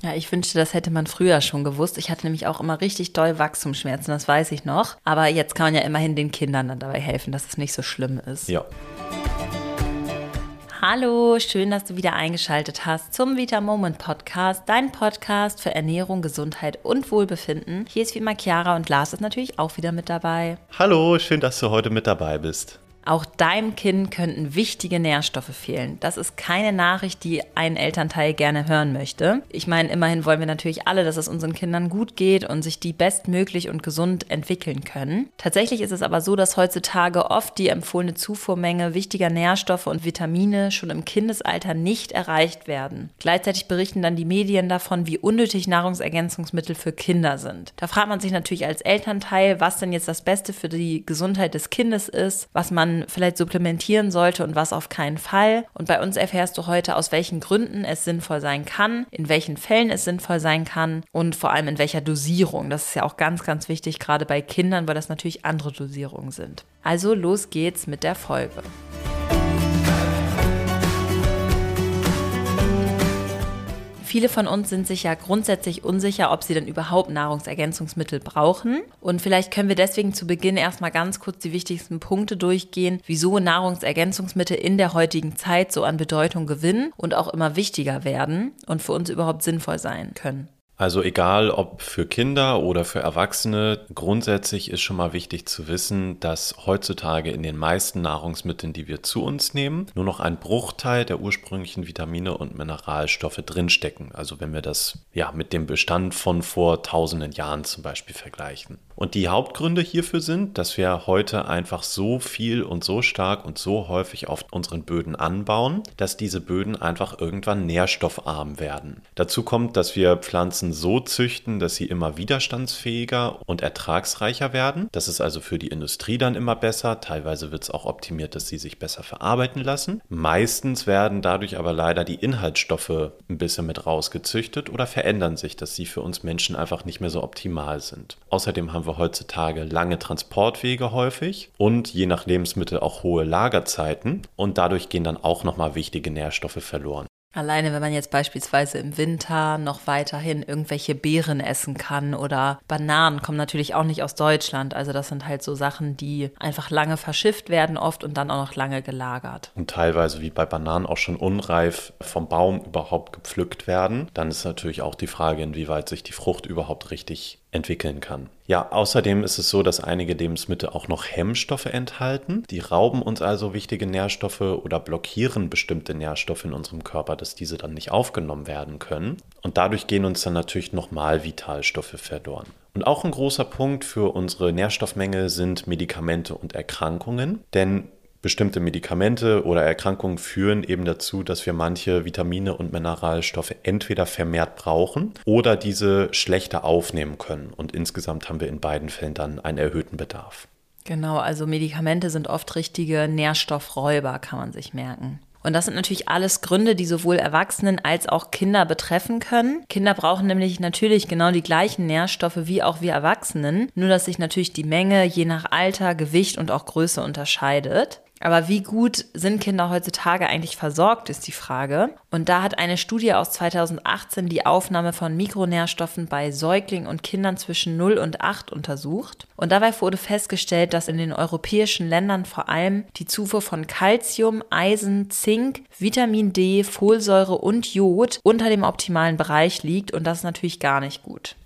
Ja, ich wünschte, das hätte man früher schon gewusst. Ich hatte nämlich auch immer richtig doll Wachstumsschmerzen, das weiß ich noch. Aber jetzt kann man ja immerhin den Kindern dann dabei helfen, dass es nicht so schlimm ist. Ja. Hallo, schön, dass du wieder eingeschaltet hast zum Vita Moment Podcast, dein Podcast für Ernährung, Gesundheit und Wohlbefinden. Hier ist wie immer Chiara und Lars ist natürlich auch wieder mit dabei. Hallo, schön, dass du heute mit dabei bist. Auch deinem Kind könnten wichtige Nährstoffe fehlen. Das ist keine Nachricht, die ein Elternteil gerne hören möchte. Ich meine, immerhin wollen wir natürlich alle, dass es unseren Kindern gut geht und sich die bestmöglich und gesund entwickeln können. Tatsächlich ist es aber so, dass heutzutage oft die empfohlene Zufuhrmenge wichtiger Nährstoffe und Vitamine schon im Kindesalter nicht erreicht werden. Gleichzeitig berichten dann die Medien davon, wie unnötig Nahrungsergänzungsmittel für Kinder sind. Da fragt man sich natürlich als Elternteil, was denn jetzt das Beste für die Gesundheit des Kindes ist, was man vielleicht supplementieren sollte und was auf keinen Fall. Und bei uns erfährst du heute, aus welchen Gründen es sinnvoll sein kann, in welchen Fällen es sinnvoll sein kann und vor allem in welcher Dosierung. Das ist ja auch ganz, ganz wichtig, gerade bei Kindern, weil das natürlich andere Dosierungen sind. Also los geht's mit der Folge. Viele von uns sind sich ja grundsätzlich unsicher, ob sie denn überhaupt Nahrungsergänzungsmittel brauchen. Und vielleicht können wir deswegen zu Beginn erstmal ganz kurz die wichtigsten Punkte durchgehen, wieso Nahrungsergänzungsmittel in der heutigen Zeit so an Bedeutung gewinnen und auch immer wichtiger werden und für uns überhaupt sinnvoll sein können. Also egal ob für Kinder oder für Erwachsene, grundsätzlich ist schon mal wichtig zu wissen, dass heutzutage in den meisten Nahrungsmitteln, die wir zu uns nehmen, nur noch ein Bruchteil der ursprünglichen Vitamine und Mineralstoffe drinstecken. Also wenn wir das ja mit dem Bestand von vor tausenden Jahren zum Beispiel vergleichen. Und die Hauptgründe hierfür sind, dass wir heute einfach so viel und so stark und so häufig auf unseren Böden anbauen, dass diese Böden einfach irgendwann nährstoffarm werden. Dazu kommt, dass wir Pflanzen so züchten, dass sie immer widerstandsfähiger und ertragsreicher werden. Das ist also für die Industrie dann immer besser. Teilweise wird es auch optimiert, dass sie sich besser verarbeiten lassen. Meistens werden dadurch aber leider die Inhaltsstoffe ein bisschen mit rausgezüchtet oder verändern sich, dass sie für uns Menschen einfach nicht mehr so optimal sind. Außerdem haben wir wir heutzutage lange Transportwege häufig und je nach Lebensmittel auch hohe Lagerzeiten und dadurch gehen dann auch nochmal wichtige Nährstoffe verloren. Alleine, wenn man jetzt beispielsweise im Winter noch weiterhin irgendwelche Beeren essen kann oder Bananen kommen natürlich auch nicht aus Deutschland. Also das sind halt so Sachen, die einfach lange verschifft werden oft und dann auch noch lange gelagert. Und teilweise wie bei Bananen auch schon unreif vom Baum überhaupt gepflückt werden. Dann ist natürlich auch die Frage, inwieweit sich die Frucht überhaupt richtig entwickeln kann. Ja, außerdem ist es so, dass einige Lebensmittel auch noch Hemmstoffe enthalten. Die rauben uns also wichtige Nährstoffe oder blockieren bestimmte Nährstoffe in unserem Körper, dass diese dann nicht aufgenommen werden können. Und dadurch gehen uns dann natürlich nochmal Vitalstoffe verloren. Und auch ein großer Punkt für unsere Nährstoffmenge sind Medikamente und Erkrankungen, denn Bestimmte Medikamente oder Erkrankungen führen eben dazu, dass wir manche Vitamine und Mineralstoffe entweder vermehrt brauchen oder diese schlechter aufnehmen können. Und insgesamt haben wir in beiden Fällen dann einen erhöhten Bedarf. Genau, also Medikamente sind oft richtige Nährstoffräuber, kann man sich merken. Und das sind natürlich alles Gründe, die sowohl Erwachsenen als auch Kinder betreffen können. Kinder brauchen nämlich natürlich genau die gleichen Nährstoffe wie auch wir Erwachsenen, nur dass sich natürlich die Menge je nach Alter, Gewicht und auch Größe unterscheidet. Aber wie gut sind Kinder heutzutage eigentlich versorgt, ist die Frage. Und da hat eine Studie aus 2018 die Aufnahme von Mikronährstoffen bei Säuglingen und Kindern zwischen 0 und 8 untersucht. Und dabei wurde festgestellt, dass in den europäischen Ländern vor allem die Zufuhr von Calcium, Eisen, Zink, Vitamin D, Folsäure und Jod unter dem optimalen Bereich liegt. Und das ist natürlich gar nicht gut.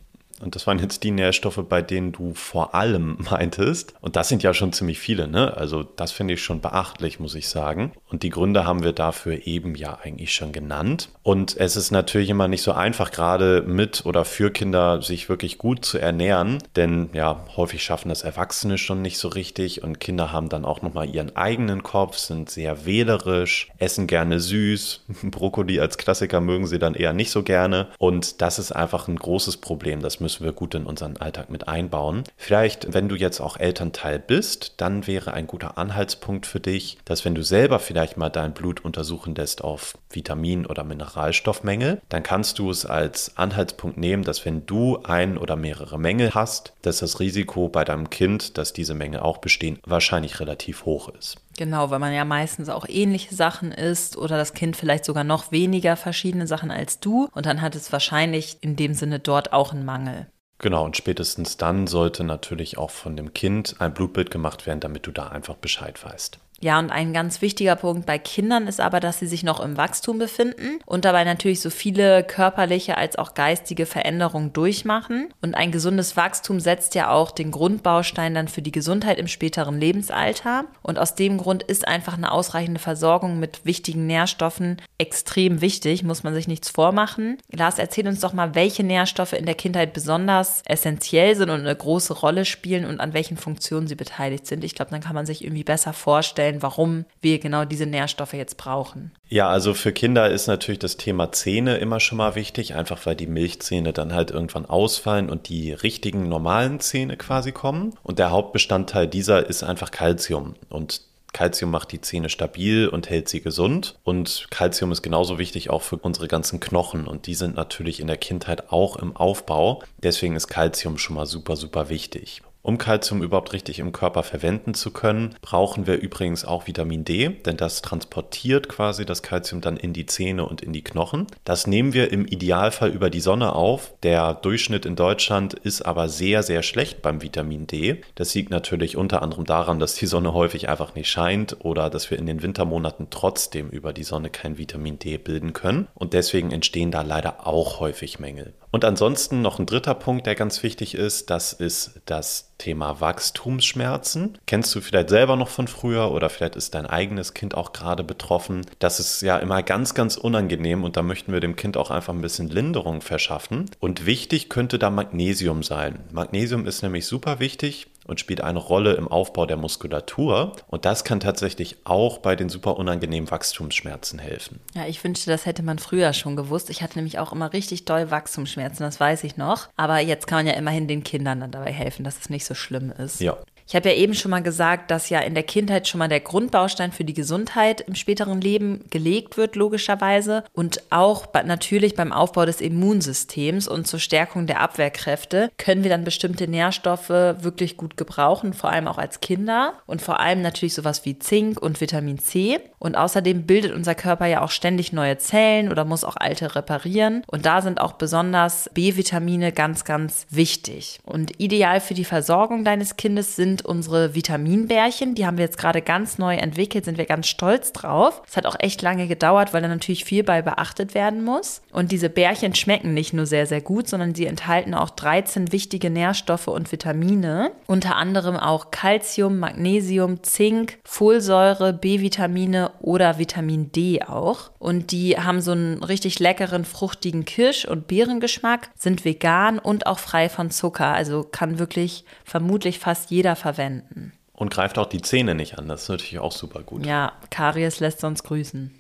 Und das waren jetzt die Nährstoffe, bei denen du vor allem meintest. Und das sind ja schon ziemlich viele, ne? Also das finde ich schon beachtlich, muss ich sagen. Und die Gründe haben wir dafür eben ja eigentlich schon genannt. Und es ist natürlich immer nicht so einfach, gerade mit oder für Kinder sich wirklich gut zu ernähren. Denn ja, häufig schaffen das Erwachsene schon nicht so richtig. Und Kinder haben dann auch nochmal ihren eigenen Kopf, sind sehr wählerisch, essen gerne süß. Brokkoli als Klassiker mögen sie dann eher nicht so gerne. Und das ist einfach ein großes Problem. Das müssen müssen wir gut in unseren Alltag mit einbauen. Vielleicht, wenn du jetzt auch Elternteil bist, dann wäre ein guter Anhaltspunkt für dich, dass wenn du selber vielleicht mal dein Blut untersuchen lässt auf Vitamin- oder Mineralstoffmängel, dann kannst du es als Anhaltspunkt nehmen, dass wenn du ein oder mehrere Mängel hast, dass das Risiko bei deinem Kind, dass diese Mängel auch bestehen, wahrscheinlich relativ hoch ist. Genau, weil man ja meistens auch ähnliche Sachen isst oder das Kind vielleicht sogar noch weniger verschiedene Sachen als du und dann hat es wahrscheinlich in dem Sinne dort auch einen Mangel. Genau, und spätestens dann sollte natürlich auch von dem Kind ein Blutbild gemacht werden, damit du da einfach Bescheid weißt. Ja, und ein ganz wichtiger Punkt bei Kindern ist aber, dass sie sich noch im Wachstum befinden und dabei natürlich so viele körperliche als auch geistige Veränderungen durchmachen. Und ein gesundes Wachstum setzt ja auch den Grundbaustein dann für die Gesundheit im späteren Lebensalter. Und aus dem Grund ist einfach eine ausreichende Versorgung mit wichtigen Nährstoffen extrem wichtig, muss man sich nichts vormachen. Lars, erzähl uns doch mal, welche Nährstoffe in der Kindheit besonders essentiell sind und eine große Rolle spielen und an welchen Funktionen sie beteiligt sind. Ich glaube, dann kann man sich irgendwie besser vorstellen, warum wir genau diese Nährstoffe jetzt brauchen. Ja, also für Kinder ist natürlich das Thema Zähne immer schon mal wichtig, einfach weil die Milchzähne dann halt irgendwann ausfallen und die richtigen normalen Zähne quasi kommen. Und der Hauptbestandteil dieser ist einfach Kalzium. Und Calcium macht die Zähne stabil und hält sie gesund. Und Calcium ist genauso wichtig auch für unsere ganzen Knochen. Und die sind natürlich in der Kindheit auch im Aufbau. Deswegen ist Calcium schon mal super, super wichtig. Um Kalzium überhaupt richtig im Körper verwenden zu können, brauchen wir übrigens auch Vitamin D, denn das transportiert quasi das Kalzium dann in die Zähne und in die Knochen. Das nehmen wir im Idealfall über die Sonne auf. Der Durchschnitt in Deutschland ist aber sehr, sehr schlecht beim Vitamin D. Das liegt natürlich unter anderem daran, dass die Sonne häufig einfach nicht scheint oder dass wir in den Wintermonaten trotzdem über die Sonne kein Vitamin D bilden können. Und deswegen entstehen da leider auch häufig Mängel. Und ansonsten noch ein dritter Punkt, der ganz wichtig ist, das ist das Thema Wachstumsschmerzen. Kennst du vielleicht selber noch von früher oder vielleicht ist dein eigenes Kind auch gerade betroffen. Das ist ja immer ganz, ganz unangenehm und da möchten wir dem Kind auch einfach ein bisschen Linderung verschaffen. Und wichtig könnte da Magnesium sein. Magnesium ist nämlich super wichtig und spielt eine Rolle im Aufbau der Muskulatur. Und das kann tatsächlich auch bei den super unangenehmen Wachstumsschmerzen helfen. Ja, ich wünschte, das hätte man früher schon gewusst. Ich hatte nämlich auch immer richtig doll Wachstumsschmerzen, das weiß ich noch. Aber jetzt kann man ja immerhin den Kindern dann dabei helfen, dass es nicht so schlimm ist. Ja. Ich habe ja eben schon mal gesagt, dass ja in der Kindheit schon mal der Grundbaustein für die Gesundheit im späteren Leben gelegt wird, logischerweise. Und auch natürlich beim Aufbau des Immunsystems und zur Stärkung der Abwehrkräfte können wir dann bestimmte Nährstoffe wirklich gut gebrauchen, vor allem auch als Kinder. Und vor allem natürlich sowas wie Zink und Vitamin C. Und außerdem bildet unser Körper ja auch ständig neue Zellen oder muss auch alte reparieren. Und da sind auch besonders B-Vitamine ganz, ganz wichtig. Und ideal für die Versorgung deines Kindes sind unsere Vitaminbärchen. Die haben wir jetzt gerade ganz neu entwickelt, sind wir ganz stolz drauf. Es hat auch echt lange gedauert, weil da natürlich viel bei beachtet werden muss. Und diese Bärchen schmecken nicht nur sehr, sehr gut, sondern sie enthalten auch 13 wichtige Nährstoffe und Vitamine. Unter anderem auch Calcium, Magnesium, Zink, Folsäure, B-Vitamine oder Vitamin D auch. Und die haben so einen richtig leckeren, fruchtigen Kirsch- und Beerengeschmack, sind vegan und auch frei von Zucker. Also kann wirklich vermutlich fast jeder verwenden. Und greift auch die Zähne nicht an. Das ist natürlich auch super gut. Ja, Karies lässt uns grüßen.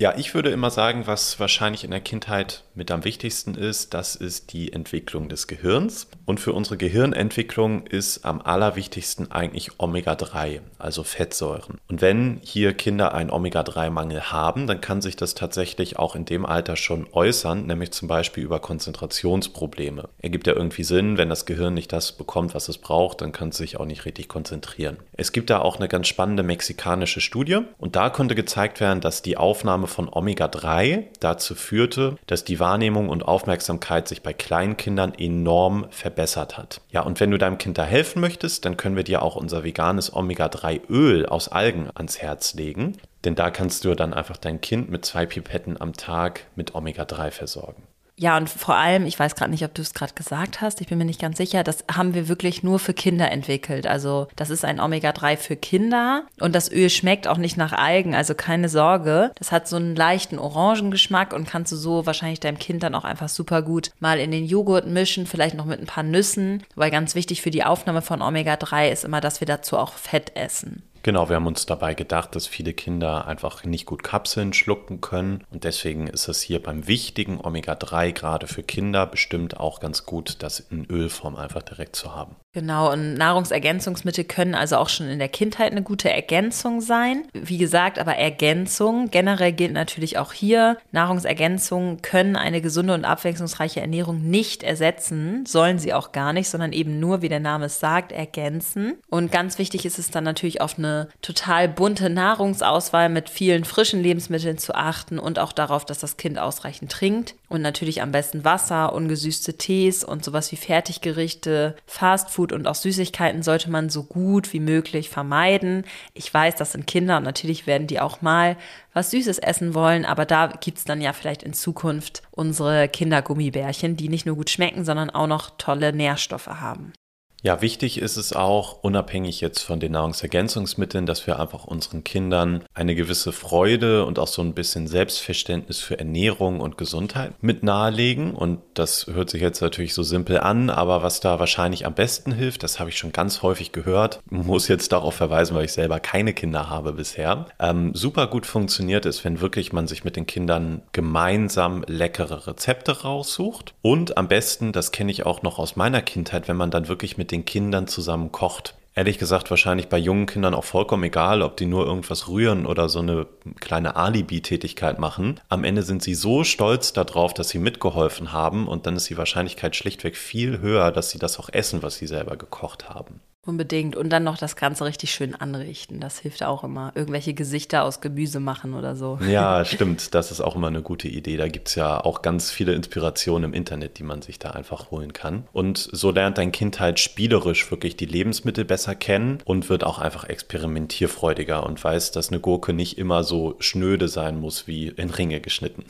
Ja, ich würde immer sagen, was wahrscheinlich in der Kindheit mit am wichtigsten ist, das ist die Entwicklung des Gehirns. Und für unsere Gehirnentwicklung ist am allerwichtigsten eigentlich Omega-3, also Fettsäuren. Und wenn hier Kinder einen Omega-3-Mangel haben, dann kann sich das tatsächlich auch in dem Alter schon äußern, nämlich zum Beispiel über Konzentrationsprobleme. Ergibt ja irgendwie Sinn, wenn das Gehirn nicht das bekommt, was es braucht, dann kann es sich auch nicht richtig konzentrieren. Es gibt da auch eine ganz spannende mexikanische Studie und da konnte gezeigt werden, dass die Aufnahme von Omega-3 dazu führte, dass die Wahrnehmung und Aufmerksamkeit sich bei Kleinkindern enorm verbessert hat. Ja, und wenn du deinem Kind da helfen möchtest, dann können wir dir auch unser veganes Omega-3-Öl aus Algen ans Herz legen. Denn da kannst du dann einfach dein Kind mit zwei Pipetten am Tag mit Omega-3 versorgen. Ja, und vor allem, ich weiß gerade nicht, ob du es gerade gesagt hast, ich bin mir nicht ganz sicher, das haben wir wirklich nur für Kinder entwickelt. Also das ist ein Omega-3 für Kinder und das Öl schmeckt auch nicht nach Algen, also keine Sorge. Das hat so einen leichten Orangengeschmack und kannst du so wahrscheinlich deinem Kind dann auch einfach super gut mal in den Joghurt mischen, vielleicht noch mit ein paar Nüssen. Weil ganz wichtig für die Aufnahme von Omega-3 ist immer, dass wir dazu auch Fett essen. Genau, wir haben uns dabei gedacht, dass viele Kinder einfach nicht gut Kapseln schlucken können und deswegen ist es hier beim wichtigen Omega-3 gerade für Kinder bestimmt auch ganz gut, das in Ölform einfach direkt zu haben. Genau, und Nahrungsergänzungsmittel können also auch schon in der Kindheit eine gute Ergänzung sein. Wie gesagt, aber Ergänzung generell gilt natürlich auch hier. Nahrungsergänzungen können eine gesunde und abwechslungsreiche Ernährung nicht ersetzen, sollen sie auch gar nicht, sondern eben nur, wie der Name es sagt, ergänzen. Und ganz wichtig ist es dann natürlich auf eine eine total bunte Nahrungsauswahl mit vielen frischen Lebensmitteln zu achten und auch darauf, dass das Kind ausreichend trinkt. Und natürlich am besten Wasser, ungesüßte Tees und sowas wie Fertiggerichte, Fastfood und auch Süßigkeiten sollte man so gut wie möglich vermeiden. Ich weiß, das sind Kinder und natürlich werden die auch mal was Süßes essen wollen, aber da gibt es dann ja vielleicht in Zukunft unsere Kindergummibärchen, die nicht nur gut schmecken, sondern auch noch tolle Nährstoffe haben. Ja, wichtig ist es auch, unabhängig jetzt von den Nahrungsergänzungsmitteln, dass wir einfach unseren Kindern eine gewisse Freude und auch so ein bisschen Selbstverständnis für Ernährung und Gesundheit mit nahelegen. Und das hört sich jetzt natürlich so simpel an, aber was da wahrscheinlich am besten hilft, das habe ich schon ganz häufig gehört, muss jetzt darauf verweisen, weil ich selber keine Kinder habe bisher. Ähm, super gut funktioniert es, wenn wirklich man sich mit den Kindern gemeinsam leckere Rezepte raussucht. Und am besten, das kenne ich auch noch aus meiner Kindheit, wenn man dann wirklich den Kindern zusammen kocht. Ehrlich gesagt, wahrscheinlich bei jungen Kindern auch vollkommen egal, ob die nur irgendwas rühren oder so eine kleine Alibi-Tätigkeit machen. Am Ende sind sie so stolz darauf, dass sie mitgeholfen haben und dann ist die Wahrscheinlichkeit schlichtweg viel höher, dass sie das auch essen, was sie selber gekocht haben. Unbedingt. Und dann noch das Ganze richtig schön anrichten. Das hilft auch immer. Irgendwelche Gesichter aus Gemüse machen oder so. Ja, stimmt. Das ist auch immer eine gute Idee. Da gibt es ja auch ganz viele Inspirationen im Internet, die man sich da einfach holen kann. Und so lernt dein Kind halt spielerisch wirklich die Lebensmittel besser kennen und wird auch einfach experimentierfreudiger und weiß, dass eine Gurke nicht immer so schnöde sein muss wie in Ringe geschnitten.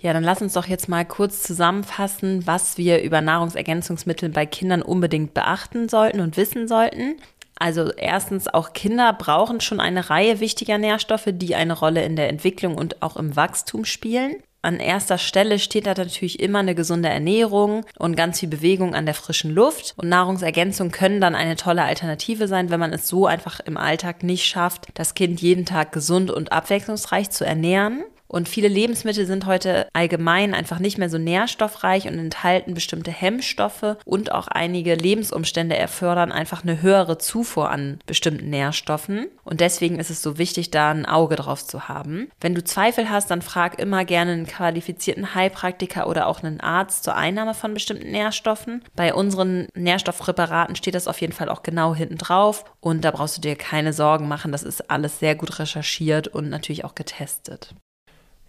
Ja, dann lass uns doch jetzt mal kurz zusammenfassen, was wir über Nahrungsergänzungsmittel bei Kindern unbedingt beachten sollten und wissen sollten. Also erstens, auch Kinder brauchen schon eine Reihe wichtiger Nährstoffe, die eine Rolle in der Entwicklung und auch im Wachstum spielen. An erster Stelle steht da natürlich immer eine gesunde Ernährung und ganz viel Bewegung an der frischen Luft. Und Nahrungsergänzungen können dann eine tolle Alternative sein, wenn man es so einfach im Alltag nicht schafft, das Kind jeden Tag gesund und abwechslungsreich zu ernähren. Und viele Lebensmittel sind heute allgemein einfach nicht mehr so nährstoffreich und enthalten bestimmte Hemmstoffe und auch einige Lebensumstände erfordern einfach eine höhere Zufuhr an bestimmten Nährstoffen. Und deswegen ist es so wichtig, da ein Auge drauf zu haben. Wenn du Zweifel hast, dann frag immer gerne einen qualifizierten Heilpraktiker oder auch einen Arzt zur Einnahme von bestimmten Nährstoffen. Bei unseren Nährstoffpräparaten steht das auf jeden Fall auch genau hinten drauf und da brauchst du dir keine Sorgen machen. Das ist alles sehr gut recherchiert und natürlich auch getestet.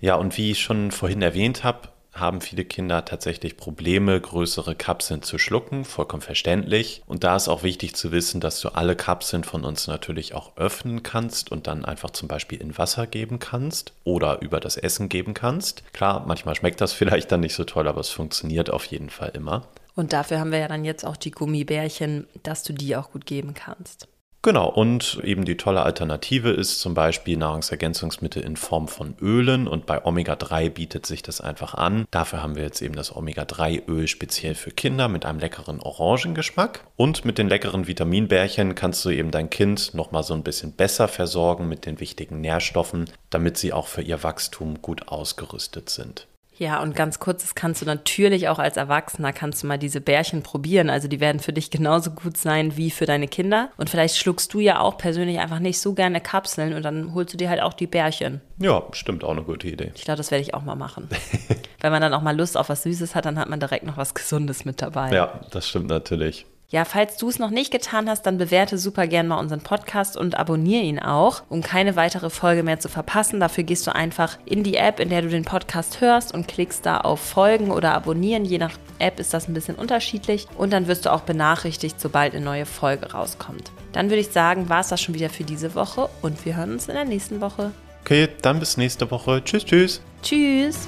Ja, und wie ich schon vorhin erwähnt habe, haben viele Kinder tatsächlich Probleme, größere Kapseln zu schlucken, vollkommen verständlich. Und da ist auch wichtig zu wissen, dass du alle Kapseln von uns natürlich auch öffnen kannst und dann einfach zum Beispiel in Wasser geben kannst oder über das Essen geben kannst. Klar, manchmal schmeckt das vielleicht dann nicht so toll, aber es funktioniert auf jeden Fall immer. Und dafür haben wir ja dann jetzt auch die Gummibärchen, dass du die auch gut geben kannst. Genau, und eben die tolle Alternative ist zum Beispiel Nahrungsergänzungsmittel in Form von Ölen und bei Omega-3 bietet sich das einfach an. Dafür haben wir jetzt eben das Omega-3-Öl speziell für Kinder mit einem leckeren Orangengeschmack. Und mit den leckeren Vitaminbärchen kannst du eben dein Kind nochmal so ein bisschen besser versorgen mit den wichtigen Nährstoffen, damit sie auch für ihr Wachstum gut ausgerüstet sind. Ja, und ganz kurz, das kannst du natürlich auch als Erwachsener, kannst du mal diese Bärchen probieren. Also die werden für dich genauso gut sein wie für deine Kinder. Und vielleicht schluckst du ja auch persönlich einfach nicht so gerne Kapseln und dann holst du dir halt auch die Bärchen. Ja, stimmt, auch eine gute Idee. Ich glaube, das werde ich auch mal machen. Wenn man dann auch mal Lust auf was Süßes hat, dann hat man direkt noch was Gesundes mit dabei. Ja, das stimmt natürlich. Ja, falls du es noch nicht getan hast, dann bewerte super gern mal unseren Podcast und abonniere ihn auch, um keine weitere Folge mehr zu verpassen. Dafür gehst du einfach in die App, in der du den Podcast hörst und klickst da auf Folgen oder Abonnieren. Je nach App ist das ein bisschen unterschiedlich und dann wirst du auch benachrichtigt, sobald eine neue Folge rauskommt. Dann würde ich sagen, war es das schon wieder für diese Woche und wir hören uns in der nächsten Woche. Okay, dann bis nächste Woche. Tschüss, tschüss. Tschüss.